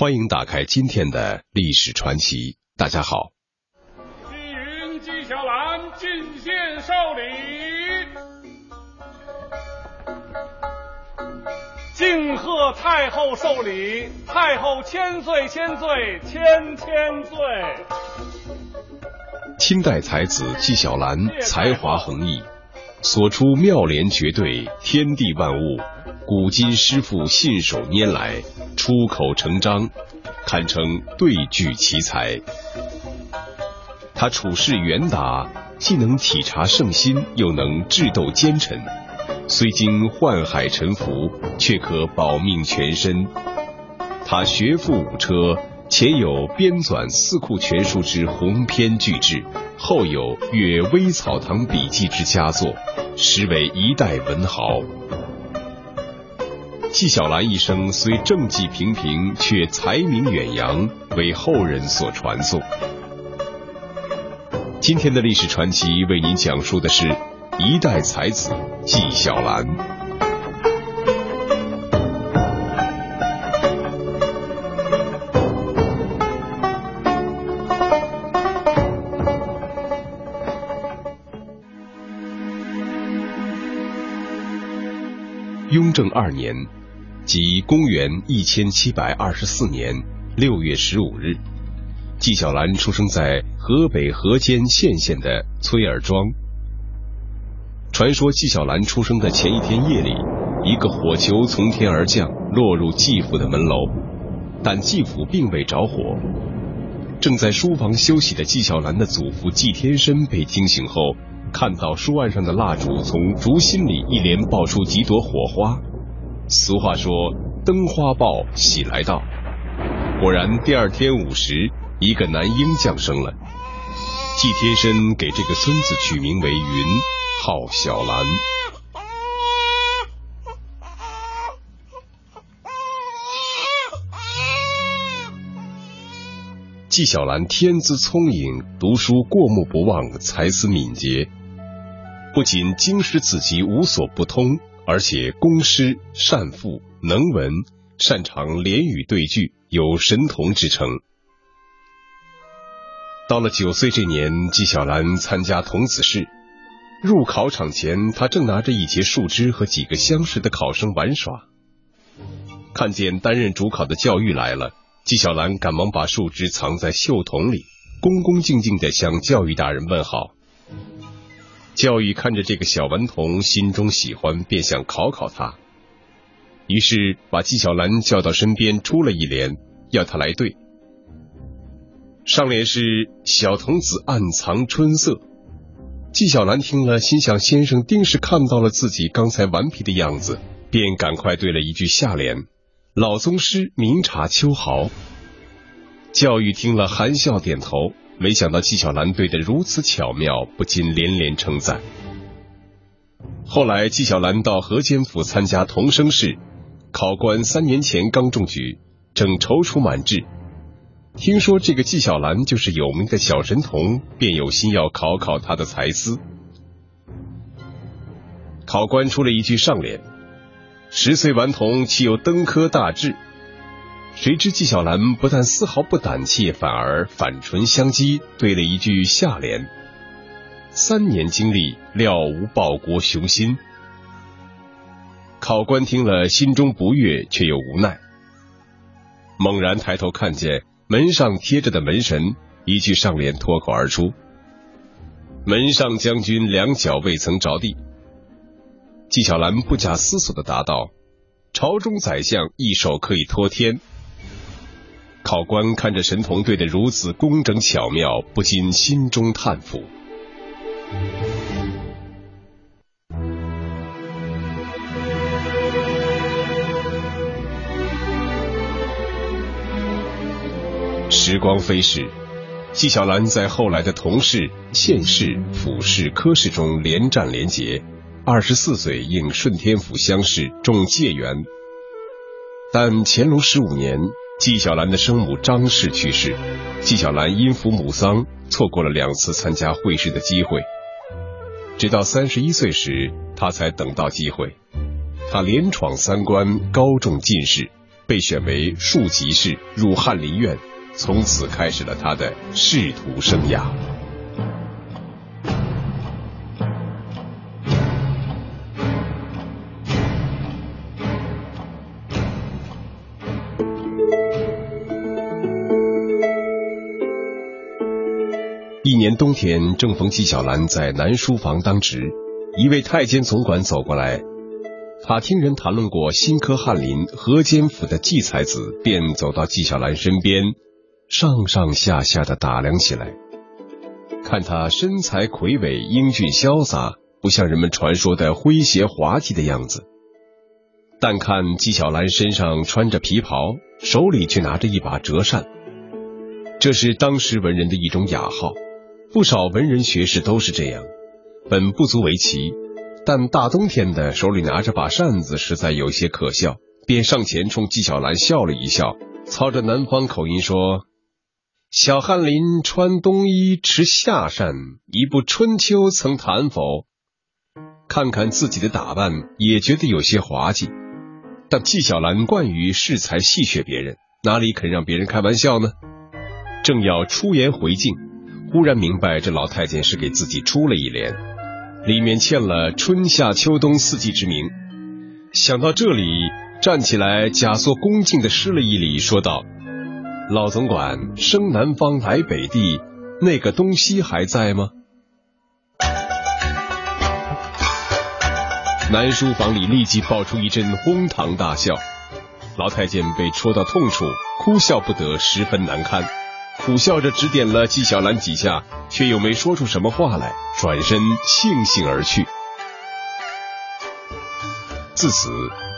欢迎打开今天的历史传奇。大家好，纪云纪晓岚进献寿礼，敬贺太后寿礼。太后千岁千岁千千岁。清代才子纪晓岚才华横溢，所出妙联绝对，天地万物。古今诗赋信手拈来，出口成章，堪称对句奇才。他处事圆达，既能体察圣心，又能智斗奸臣。虽经宦海沉浮，却可保命全身。他学富五车，前有编纂《四库全书》之鸿篇巨制，后有《阅微草堂笔记》之佳作，实为一代文豪。纪晓岚一生虽政绩平平，却才名远扬，为后人所传颂。今天的历史传奇为您讲述的是一代才子纪晓岚。雍正二年。即公元一千七百二十四年六月十五日，纪晓岚出生在河北河间献县的崔尔庄。传说纪晓岚出生的前一天夜里，一个火球从天而降，落入纪府的门楼，但纪府并未着火。正在书房休息的纪晓岚的祖父纪天申被惊醒后，看到书案上的蜡烛从烛心里一连爆出几朵火花。俗话说：“灯花报喜来到。”果然，第二天午时，一个男婴降生了。纪天申给这个孙子取名为云，号小兰。纪晓岚天资聪颖，读书过目不忘，才思敏捷，不仅经史子集无所不通。而且工诗善赋能文，擅长连语对句，有神童之称。到了九岁这年，纪晓岚参加童子试，入考场前，他正拿着一截树枝和几个相识的考生玩耍。看见担任主考的教育来了，纪晓岚赶忙把树枝藏在袖筒里，恭恭敬敬地向教育大人问好。教育看着这个小顽童，心中喜欢，便想考考他。于是把纪晓岚叫到身边，出了一联，要他来对。上联是“小童子暗藏春色”。纪晓岚听了，心想先生定是看到了自己刚才顽皮的样子，便赶快对了一句下联：“老宗师明察秋毫。”教育听了，含笑点头。没想到纪晓岚对得如此巧妙，不禁连连称赞。后来纪晓岚到河间府参加童生试，考官三年前刚中举，正踌躇满志。听说这个纪晓岚就是有名的小神童，便有心要考考他的才思。考官出了一句上联：“十岁顽童岂有登科大志？”谁知纪晓岚不但丝毫不胆怯，反而反唇相讥，对了一句下联：“三年经历，料无报国雄心。”考官听了，心中不悦，却又无奈。猛然抬头看见门上贴着的门神，一句上联脱口而出：“门上将军两脚未曾着地。”纪晓岚不假思索的答道：“朝中宰相一手可以托天。”考官看着神童对的如此工整巧妙，不禁心中叹服。时光飞逝，纪晓岚在后来的同试、县试、府试、科试中连战连捷。二十四岁应顺天府乡试中解元，但乾隆十五年。纪晓岚的生母张氏去世，纪晓岚因服母丧，错过了两次参加会试的机会。直到三十一岁时，他才等到机会。他连闯三关，高中进士，被选为庶吉士，入翰林院，从此开始了他的仕途生涯。冬天，正逢纪晓岚在南书房当值，一位太监总管走过来。他听人谈论过新科翰林河间府的纪才子，便走到纪晓岚身边，上上下下的打量起来。看他身材魁伟、英俊潇洒，不像人们传说的诙谐滑稽的样子。但看纪晓岚身上穿着皮袍，手里却拿着一把折扇，这是当时文人的一种雅号，不少文人学士都是这样，本不足为奇。但大冬天的，手里拿着把扇子，实在有些可笑，便上前冲纪晓岚笑了一笑，操着南方口音说：“小翰林穿冬衣，持夏扇，一部《春秋》曾谈否？”看看自己的打扮，也觉得有些滑稽。但纪晓岚惯于恃才戏谑别人，哪里肯让别人开玩笑呢？正要出言回敬，忽然明白这老太监是给自己出了一联。里面欠了春夏秋冬四季之名，想到这里，站起来假作恭敬的施了一礼，说道：“老总管生南方来北地，那个东西还在吗？”南书房里立即爆出一阵哄堂大笑，老太监被戳到痛处，哭笑不得，十分难堪。苦笑着指点了纪晓岚几下，却又没说出什么话来，转身悻悻而去。自此，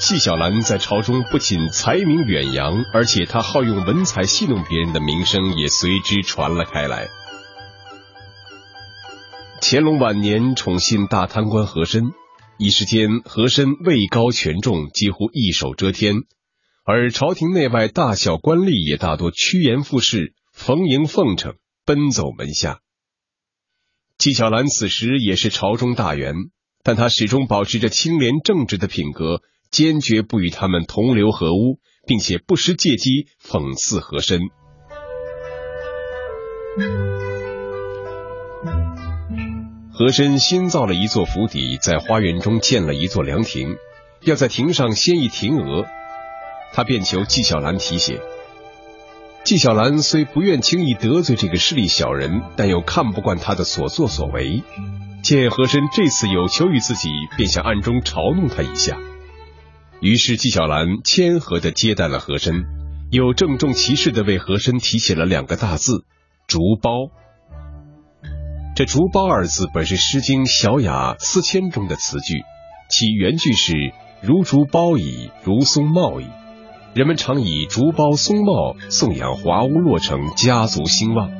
纪晓岚在朝中不仅才名远扬，而且他好用文采戏弄别人的名声也随之传了开来。乾隆晚年宠信大贪官和珅，一时间和珅位高权重，几乎一手遮天，而朝廷内外大小官吏也大多趋炎附势。逢迎奉承，奔走门下。纪晓岚此时也是朝中大员，但他始终保持着清廉正直的品格，坚决不与他们同流合污，并且不时借机讽刺和珅。和珅新造了一座府邸，在花园中建了一座凉亭，要在亭上掀一亭额，他便求纪晓岚题写。纪晓岚虽不愿轻易得罪这个势利小人，但又看不惯他的所作所为。见和珅这次有求于自己，便想暗中嘲弄他一下。于是纪晓岚谦和的接待了和珅，又郑重其事的为和珅题写了两个大字“竹苞”。这“竹苞”二字本是《诗经·小雅·思迁》中的词句，其原句是“如竹苞矣，如松茂矣”。人们常以竹苞松茂颂扬华屋落成，家族兴旺。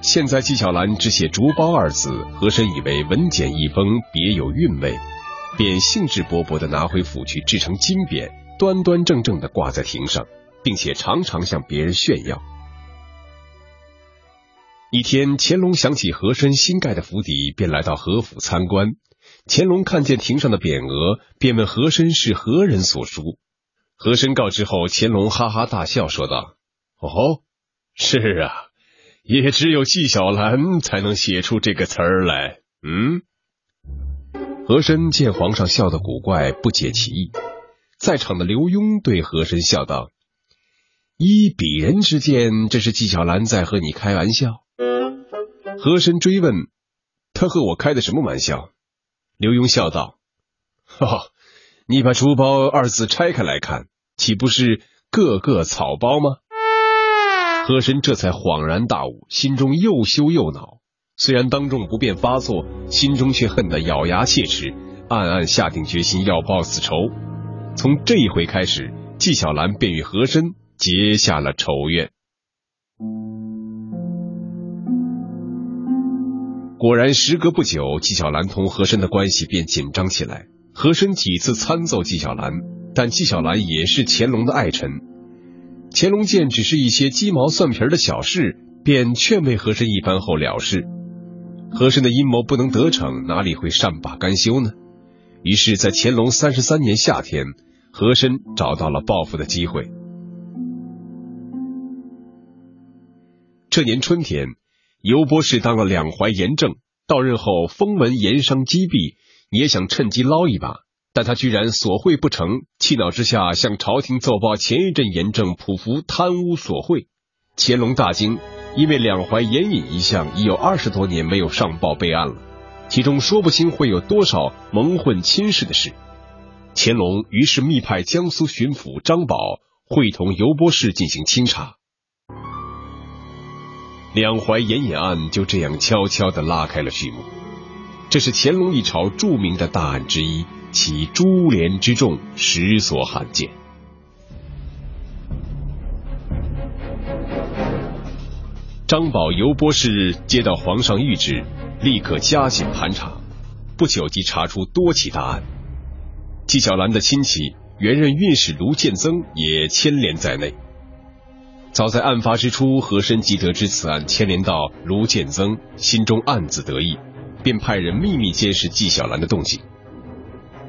现在纪晓岚只写“竹苞”二字，和珅以为文简意丰，别有韵味，便兴致勃勃地拿回府去制成金匾，端端正正地挂在亭上，并且常常向别人炫耀。一天，乾隆想起和珅新盖的府邸，便来到和府参观。乾隆看见亭上的匾额，便问和珅是何人所书。和珅告知后，乾隆哈哈大笑，说道：“哦，是啊，也只有纪晓岚才能写出这个词儿来。”嗯。和珅见皇上笑得古怪，不解其意。在场的刘墉对和珅笑道：“依鄙人之见，这是纪晓岚在和你开玩笑。”和珅追问：“他和我开的什么玩笑？”刘墉笑道：“哈哈。”你把“书包”二字拆开来看，岂不是个个草包吗？和珅这才恍然大悟，心中又羞又恼。虽然当众不便发作，心中却恨得咬牙切齿，暗暗下定决心要报此仇。从这一回开始，纪晓岚便与和珅结下了仇怨。果然，时隔不久，纪晓岚同和珅的关系便紧张起来。和珅几次参奏纪晓岚，但纪晓岚也是乾隆的爱臣。乾隆见只是一些鸡毛蒜皮的小事，便劝慰和珅一番后了事。和珅的阴谋不能得逞，哪里会善罢甘休呢？于是，在乾隆三十三年夏天，和珅找到了报复的机会。这年春天，尤波士当了两淮盐政，到任后封门盐商积弊，也想趁机捞一把，但他居然索贿不成，气恼之下向朝廷奏报前一阵严正匍匐贪污索贿。乾隆大惊，因为两淮盐引一项已有二十多年没有上报备案了，其中说不清会有多少蒙混亲事的事。乾隆于是密派江苏巡抚张宝会同尤波士进行清查，两淮盐引案就这样悄悄地拉开了序幕。这是乾隆一朝著名的大案之一，其株连之众，实所罕见。张宝尤波士接到皇上谕旨，立刻加紧盘查，不久即查出多起大案。纪晓岚的亲戚原任御史卢建增也牵连在内。早在案发之初，和珅即得知此案牵连到卢建增，心中暗自得意，便派人秘密监视纪晓岚的动静。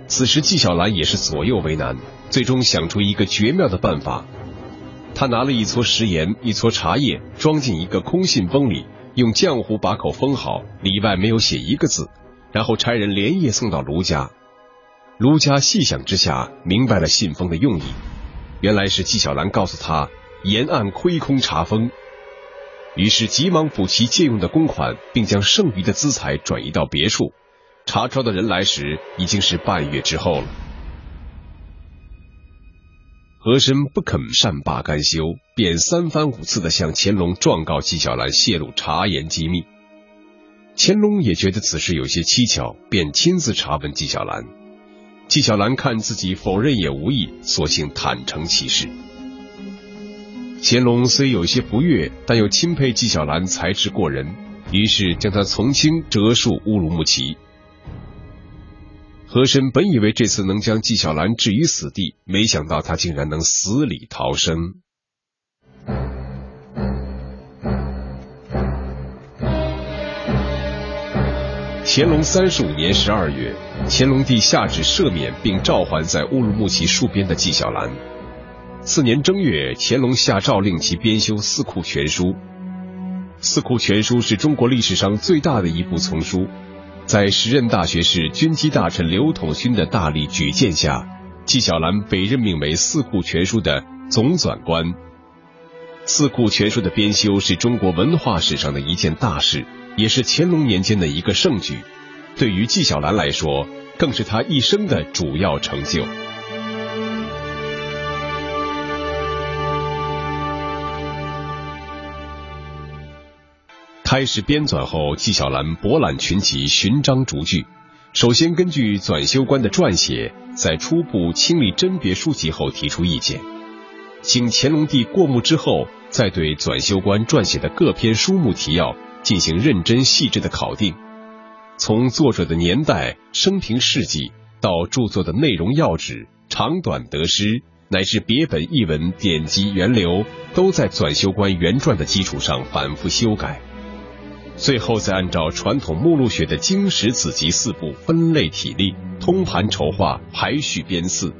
此时纪晓岚也是左右为难，最终想出一个绝妙的办法。他拿了一撮食盐、一撮茶叶，装进一个空信封里，用浆糊把口封好，里外没有写一个字，然后差人连夜送到卢家。卢家细想之下，明白了信封的用意，原来是纪晓岚告诉他沿岸亏空查封，于是急忙补齐借用的公款，并将剩余的资财转移到别处。查抄的人来时，已经是半月之后了。和珅不肯善罢甘休，便三番五次的向乾隆状告纪晓岚泄露查言机密。乾隆也觉得此事有些蹊跷，便亲自查问纪晓岚。纪晓岚看自己否认也无益，索性坦诚其事。乾隆虽有些不悦，但又钦佩纪晓岚才智过人，于是将他从轻折戍乌鲁木齐。和珅本以为这次能将纪晓岚置于死地，没想到他竟然能死里逃生。乾隆三十五年十二月，乾隆帝下旨赦免并召还在乌鲁木齐戍边的纪晓岚。次年正月，乾隆下诏令其编修《四库全书》。《四库全书》是中国历史上最大的一部丛书，在时任大学士、军机大臣刘统勋的大力举荐下，纪晓岚被任命为《四库全书》的总纂官。《四库全书》的编修是中国文化史上的一件大事。也是乾隆年间的一个盛举，对于纪晓岚来说，更是他一生的主要成就。开始编纂后，纪晓岚博览群集，寻章逐句。首先根据纂修官的撰写，在初步清理甄别书籍后提出意见，经乾隆帝过目之后，再对纂修官撰写的各篇书目提要。进行认真细致的考定，从作者的年代、生平事迹到著作的内容要旨、长短得失，乃至别本译文、典籍源流，都在纂修官原传的基础上反复修改，最后再按照传统目录学的经史子集四部分类体例，通盘筹划、排序编次。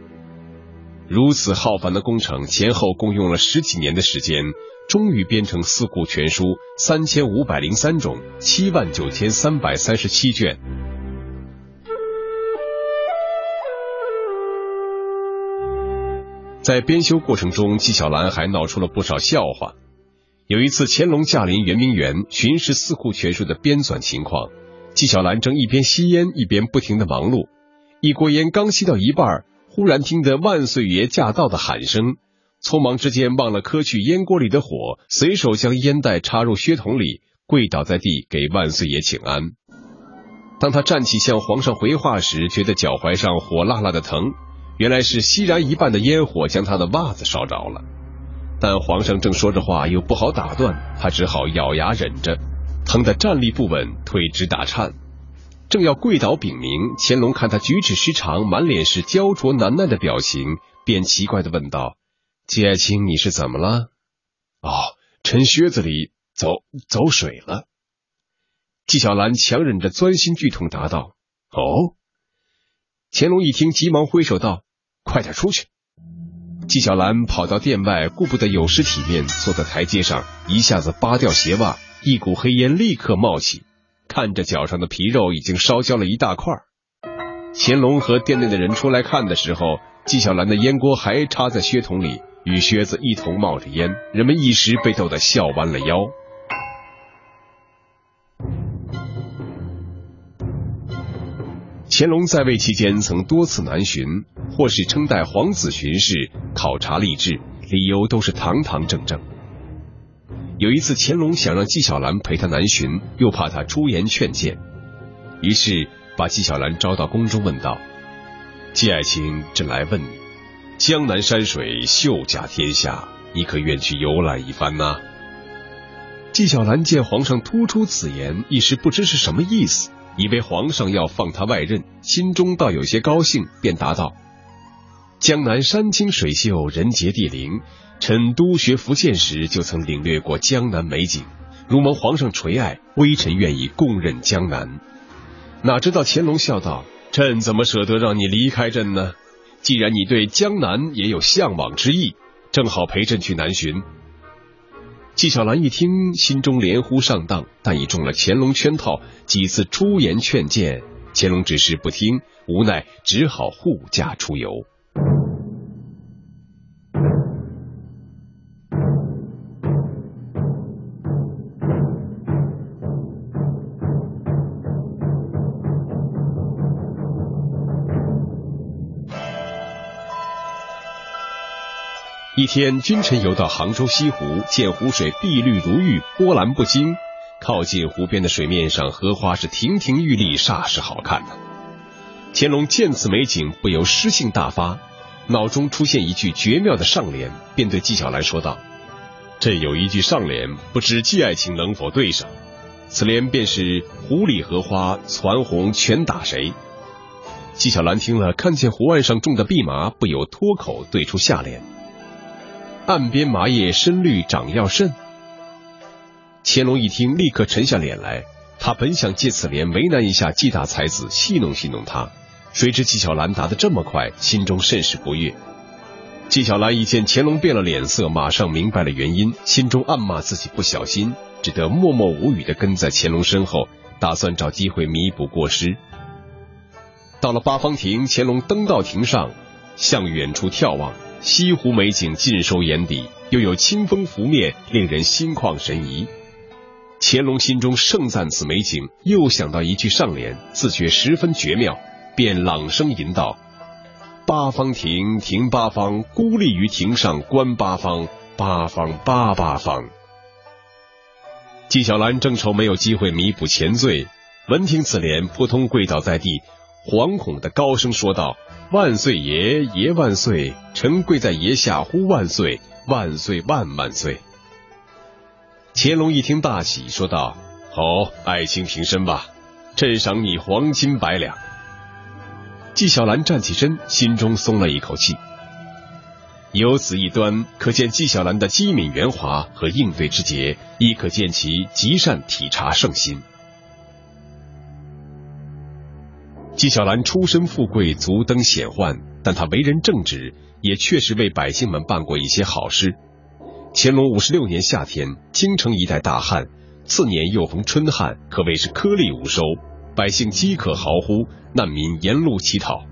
如此浩繁的工程，前后共用了十几年的时间。终于编成《四库全书》三千五百零三种，七万九千三百三十七卷。在编修过程中，纪晓岚还闹出了不少笑话。有一次，乾隆驾临圆明园巡视《四库全书》的编纂情况，纪晓岚正一边吸烟一边不停的忙碌。一锅烟刚吸到一半，忽然听得“万岁爷驾到”的喊声。匆忙之间忘了磕去烟锅里的火，随手将烟袋插入靴筒里，跪倒在地给万岁爷请安。当他站起向皇上回话时，觉得脚踝上火辣辣的疼，原来是吸燃一半的烟火将他的袜子烧着了。但皇上正说着话，又不好打断，他只好咬牙忍着，疼得站立不稳，腿直打颤。正要跪倒禀明，乾隆看他举止失常，满脸是焦灼难耐的表情，便奇怪的问道。季爱卿，你是怎么了？哦，臣靴子里走走水了。纪晓岚强忍着钻心剧痛答道：“哦。”乾隆一听，急忙挥手道：“快点出去，纪晓岚跑到殿外，顾不得有失体面，坐在台阶上，一下子扒掉鞋袜，一股黑烟立刻冒起，看着脚上的皮肉已经烧焦了一大块。乾隆和殿内的人出来看的时候，纪晓岚的烟锅还插在靴筒里，与靴子一同冒着烟，人们一时被逗得笑弯了腰。乾隆在位期间，曾多次南巡，或是称代皇子巡视考察吏治，理由都是堂堂正正。有一次，乾隆想让纪晓岚陪他南巡，又怕他出言劝谏，于是把纪晓岚招到宫中，问道：“纪爱卿，朕来问你，江南山水秀甲天下，你可愿去游览一番呢？”纪晓岚见皇上突出此言，一时不知是什么意思。以为皇上要放他外任，心中倒有些高兴，便答道：“江南山清水秀，人杰地灵。臣督学福建时就曾领略过江南美景，如蒙皇上垂爱，微臣愿意共任江南。”哪知道乾隆笑道：“朕怎么舍得让你离开朕呢？既然你对江南也有向往之意，正好陪朕去南巡。”纪晓岚一听，心中连呼上当，但已中了乾隆圈套，几次出言劝谏，乾隆只是不听，无奈只好护驾出游。一天，君臣游到杭州西湖，见湖水碧绿如玉，波澜不惊。靠近湖边的水面上，荷花是亭亭玉立，煞是好看呐。乾隆见此美景，不由诗兴大发，脑中出现一句绝妙的上联，便对纪晓岚说道：“朕有一句上联，不知纪爱卿能否对上？此联便是‘湖里荷花攒红全打谁’。”纪晓岚听了，看见湖岸上种的蓖麻，不由脱口对出下联。岸边麻叶深绿长要甚。乾隆一听，立刻沉下脸来。他本想借此联为难一下纪大才子，戏弄戏弄他，谁知纪晓岚答得这么快，心中甚是不悦。纪晓岚一见乾隆变了脸色，马上明白了原因，心中暗骂自己不小心，只得默默无语的跟在乾隆身后，打算找机会弥补过失。到了八方亭，乾隆登到亭上，向远处眺望。西湖美景尽收眼底，又有清风拂面，令人心旷神怡。乾隆心中盛赞此美景，又想到一句上联，自觉十分绝妙，便朗声吟道：“八方亭，亭八方，孤立于亭上观八方，八方八八方。”纪晓岚正愁没有机会弥补前罪，闻听此联，扑通跪倒在地，惶恐的高声说道。万岁爷，爷万岁！臣跪在爷下呼万岁，万岁万万岁！乾隆一听大喜，说道：“好，爱卿平身吧，朕赏你黄金百两。”纪晓岚站起身，心中松了一口气。由此一端，可见纪晓岚的机敏圆滑和应对之节，亦可见其极善体察圣心。纪晓岚出身富贵，足登显宦，但他为人正直，也确实为百姓们办过一些好事。乾隆五十六年夏天，京城一带大旱，次年又逢春旱，可谓是颗粒无收，百姓饥渴嚎呼，难民沿路乞讨。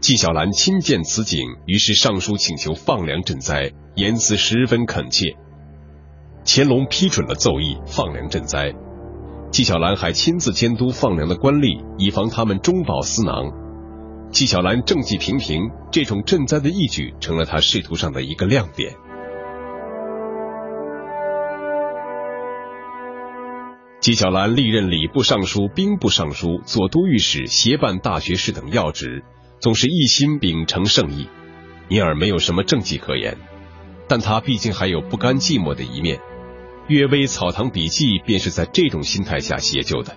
纪晓岚亲见此景，于是上书请求放粮赈灾，言辞十分恳切。乾隆批准了奏议，放粮赈灾。纪晓岚还亲自监督放粮的官吏，以防他们中饱私囊。纪晓岚政绩平平，这种赈灾的义举成了他仕途上的一个亮点。纪晓岚历任礼部尚书、兵部尚书、左都御史、协办大学士等要职，总是一心秉承圣意，因而没有什么政绩可言。但他毕竟还有不甘寂寞的一面。《阅微草堂笔记》便是在这种心态下写就的，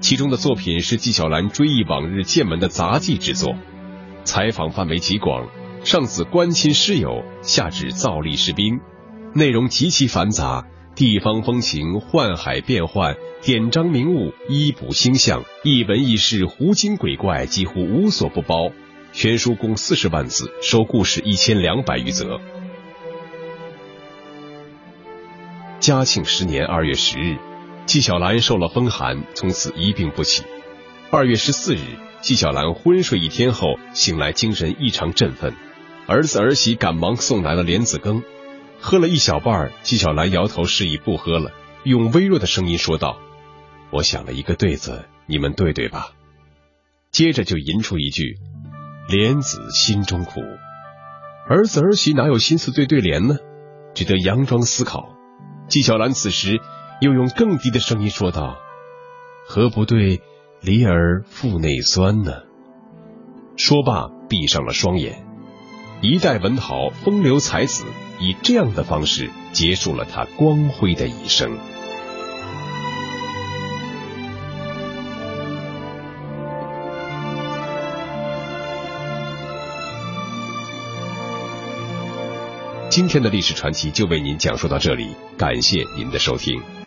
其中的作品是纪晓岚追忆往日见闻的杂记之作，采访范围极广，上自关亲师友，下至造历士兵，内容极其繁杂，地方风情、宦海变幻、典章名物、医卜星象、一文一事、狐精鬼怪，几乎无所不包，全书共四十万字，收故事一千两百余则。嘉庆十年二月十日，纪晓岚受了风寒，从此一病不起。二月十四日，纪晓岚昏睡一天后醒来，精神异常振奋。儿子儿媳赶忙送来了莲子羹，喝了一小半，纪晓岚摇头示意不喝了，用微弱的声音说道：“我想了一个对子，你们对对吧。”接着就吟出一句：“莲子心中苦。”儿子儿媳哪有心思对对联呢？只得佯装思考。纪晓岚此时又用更低的声音说道：“何不对梨儿腹内酸呢？”说罢，闭上了双眼。一代文豪、风流才子，以这样的方式结束了他光辉的一生。今天的历史传奇就为您讲述到这里，感谢您的收听。